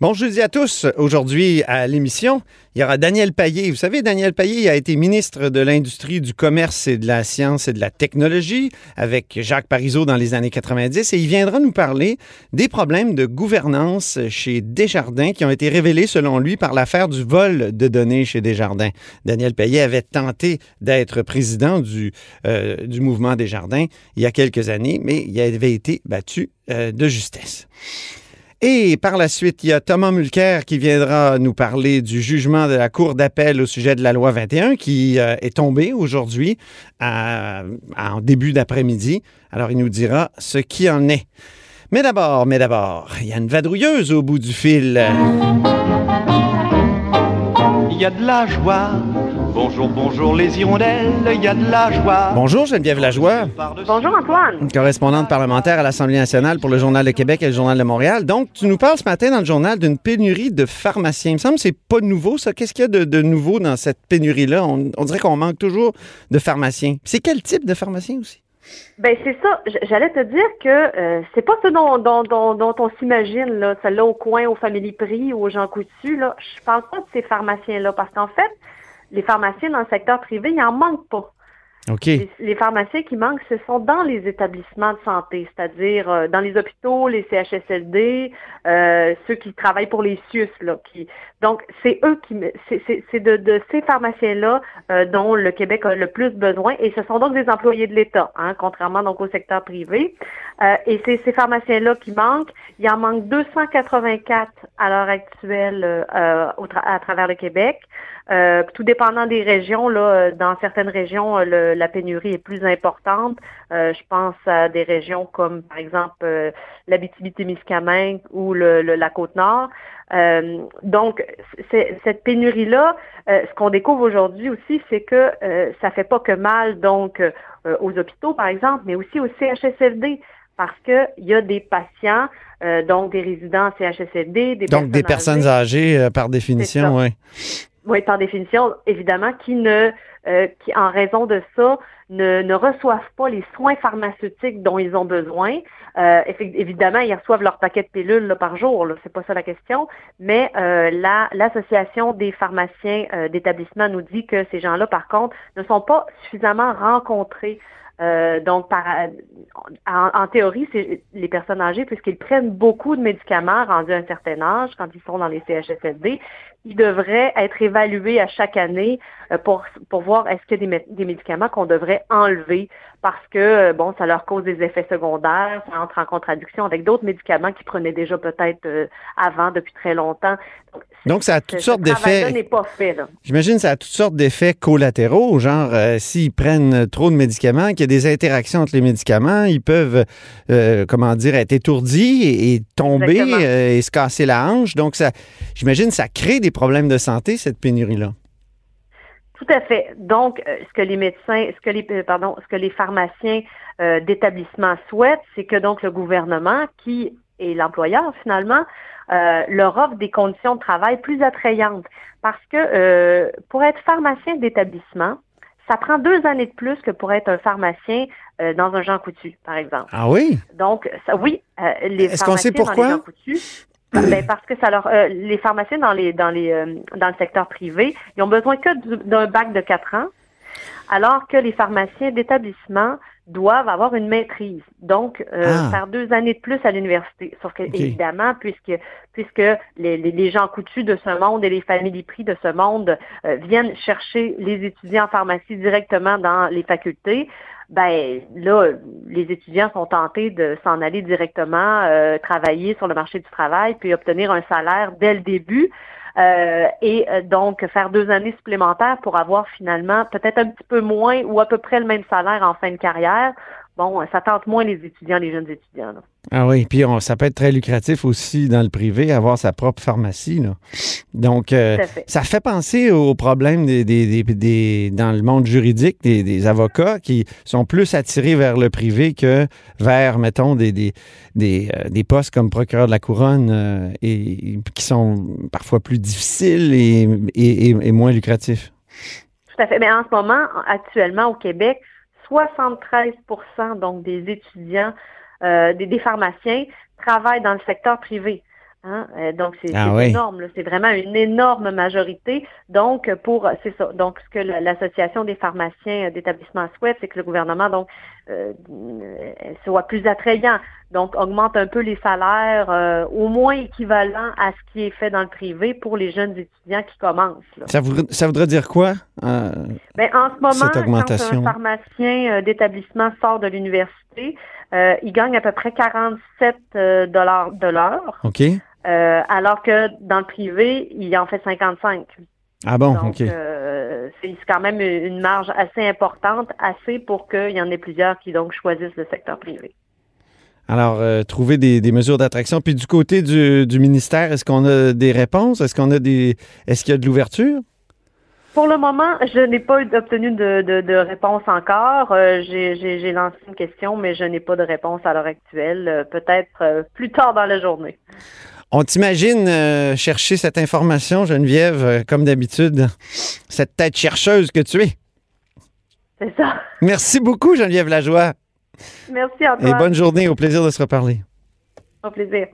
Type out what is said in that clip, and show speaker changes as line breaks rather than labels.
Bon jeudi à tous. Aujourd'hui à l'émission, il y aura Daniel Payet. Vous savez, Daniel Payet a été ministre de l'Industrie, du Commerce et de la Science et de la Technologie avec Jacques Parizeau dans les années 90 et il viendra nous parler des problèmes de gouvernance chez Desjardins qui ont été révélés selon lui par l'affaire du vol de données chez Desjardins. Daniel Payet avait tenté d'être président du, euh, du mouvement Desjardins il y a quelques années, mais il avait été battu euh, de justesse. Et par la suite, il y a Thomas Mulcair qui viendra nous parler du jugement de la Cour d'appel au sujet de la loi 21 qui euh, est tombé aujourd'hui en début d'après-midi. Alors, il nous dira ce qui en est. Mais d'abord, mais d'abord, il y a une vadrouilleuse au bout du fil.
Il y a de la joie Bonjour, bonjour les hirondelles, il y a de la joie.
Bonjour Geneviève Lajoie.
Bonjour Antoine.
Correspondante parlementaire à l'Assemblée nationale pour le Journal de Québec et le Journal de Montréal. Donc, tu nous parles ce matin dans le journal d'une pénurie de pharmaciens. Il me semble que c'est pas nouveau, ça. Qu'est-ce qu'il y a de, nouveau dans cette pénurie-là? On, dirait qu'on manque toujours de pharmaciens. C'est quel type de pharmacien aussi?
Ben c'est ça. J'allais te dire que euh, c'est pas ce dont, dont, on s'imagine là, celle-là au coin, aux familles Prix ou aux gens coutus là. Je parle pas de ces pharmaciens-là parce qu'en fait, les pharmaciens dans le secteur privé, il n'en manque pas. Les, pharmaciens qui manquent, ce sont dans les établissements de santé, c'est-à-dire euh, dans les hôpitaux, les CHSLD, euh, ceux qui travaillent pour les qui... Donc, c'est eux qui... C'est de, ces pharmaciens-là euh, dont le Québec a le plus besoin, et ce sont donc des employés de l'État, hein, contrairement donc au secteur privé. et c'est ces pharmaciens-là qui manquent. Il en manque 284 à l'heure actuelle à travers le Québec. Tout dépendant des régions, dans certaines régions, euh, la pénurie est plus importante. je pense à des régions comme, par exemple, l'Abitibi-Témiscamingue ou le, la Côte-Nord. donc, cette pénurie-là, ce qu'on découvre aujourd'hui aussi, c'est que ça fait pas que mal donc aux hôpitaux, par exemple, mais aussi au CHSLD parce qu'il y a des patients, donc des résidents CHSLD, des
donc des personnes âgées, par définition, oui.
Oui, par définition, évidemment, qui ne, euh, qui en raison de ça, ne, ne, reçoivent pas les soins pharmaceutiques dont ils ont besoin. Euh, évidemment, ils reçoivent leur paquet de pilules là, par jour, c'est pas ça la question, mais euh, l'association des pharmaciens euh, d'établissement nous dit que ces gens-là, par contre, ne sont pas suffisamment rencontrés euh, donc, par, en, théorie, c'est les personnes âgées, puisqu'ils prennent beaucoup de médicaments rendus à un certain âge quand ils sont dans les CHSLD, ils devraient être évalués à chaque année euh, pour, pour voir est-ce qu'il y a des médicaments qu'on devrait enlever parce que, euh, bon, ça leur cause des effets secondaires, ça entre en contradiction avec d'autres médicaments qu'ils prenaient déjà peut-être euh, avant, depuis très longtemps.
Donc, ça a toutes sortes d'effets.
n'est pas fait,
J'imagine ça a toutes sortes d'effets collatéraux, genre s'ils prennent trop de médicaments, qu'il y a des interactions entre les médicaments, ils peuvent, comment dire, être étourdis et, et tomber et se casser la hanche. Donc, ça, j'imagine, ça crée des problèmes de santé, cette pénurie-là.
Tout à fait. Donc, euh, ce que les médecins, ce que les, euh, pardon, ce que les pharmaciens euh, d'établissement souhaitent, c'est que donc le gouvernement, qui est l'employeur finalement, leur offre des conditions de travail plus attrayantes. Parce que pour être pharmacien d'établissement, ça prend deux années de plus que pour être un pharmacien dans un Jean Coutu, par exemple.
Ah oui?
Donc, ça, oui, les
Est-ce qu'on sait pourquoi? Dans les Jean Coutu,
ben, parce que ça leur, euh, les pharmaciens dans les dans les euh, dans le secteur privé, ils ont besoin que d'un bac de quatre ans, alors que les pharmaciens d'établissement doivent avoir une maîtrise, donc euh, ah. faire deux années de plus à l'université. Sauf que évidemment, puisque puisque les, les, gens coutus de ce monde et les familles prix de ce monde viennent chercher les étudiants en pharmacie directement dans les facultés, ben là, les étudiants sont tentés de s'en aller directement euh, travailler sur le marché du travail, puis obtenir un salaire dès le début. Euh, et euh, donc faire deux années supplémentaires pour avoir finalement peut-être un petit peu moins ou à peu près le même salaire en fin de carrière bon, ça tente moins les étudiants, les jeunes étudiants.
Ah oui, puis ça peut être très lucratif aussi dans le privé, avoir sa propre pharmacie. Donc, euh, ça fait penser aux problèmes des, dans le monde juridique des, avocats qui sont plus attirés vers le privé que vers, mettons, des, des, euh, postes comme procureur de la couronne euh, et, qui sont parfois plus difficiles et, et moins lucratifs.
Tout à fait. Mais en ce moment, actuellement au Québec, 73 donc des étudiants, euh, des, pharmaciens travaillent dans le secteur privé. Hein? Euh, donc, c'est
Ah oui.
énorme. C'est vraiment une énorme majorité. Donc, pour c'est ça. Donc, ce que la- l'Association des pharmaciens euh, d'établissement souhaite, c'est que le gouvernement donc euh, euh, soit plus attrayant. Donc, augmente un peu les salaires, euh, au moins équivalent à ce qui est fait dans le privé pour les jeunes étudiants qui commencent. là.
Ça voudrait, ça voudrait dire quoi? Euh,
Ben, en ce moment,
Cette augmentation.
quand un pharmacien euh, d'établissement sort de l'université, euh, il gagne à peu près 47 euh, dollars de l'heure,
OK.
euh, alors que dans le privé, il en fait 55.
Ah bon,
Donc,
OK.
euh, c'est c'est quand même une marge assez importante, assez pour qu'il y en ait plusieurs qui donc choisissent le secteur privé.
Alors, euh, trouver des, des mesures d'attraction. Puis du côté du, du ministère, est-ce qu'on a des réponses? Est-ce qu'on a des. Est-ce qu'il y a de l'ouverture?
Pour le moment, je n'ai pas obtenu de, de- de réponse encore. Euh, J'ai lancé une question, mais je n'ai pas de réponse à l'heure actuelle. Euh, Peut-être euh, plus tard dans la journée.
On t'imagine chercher cette information, Geneviève, comme d'habitude, cette tête chercheuse que tu es.
C'est ça.
Merci beaucoup, Geneviève Lajoie.
Merci
Et
Antoine.
bonne journée. Au plaisir de se reparler.
Au plaisir.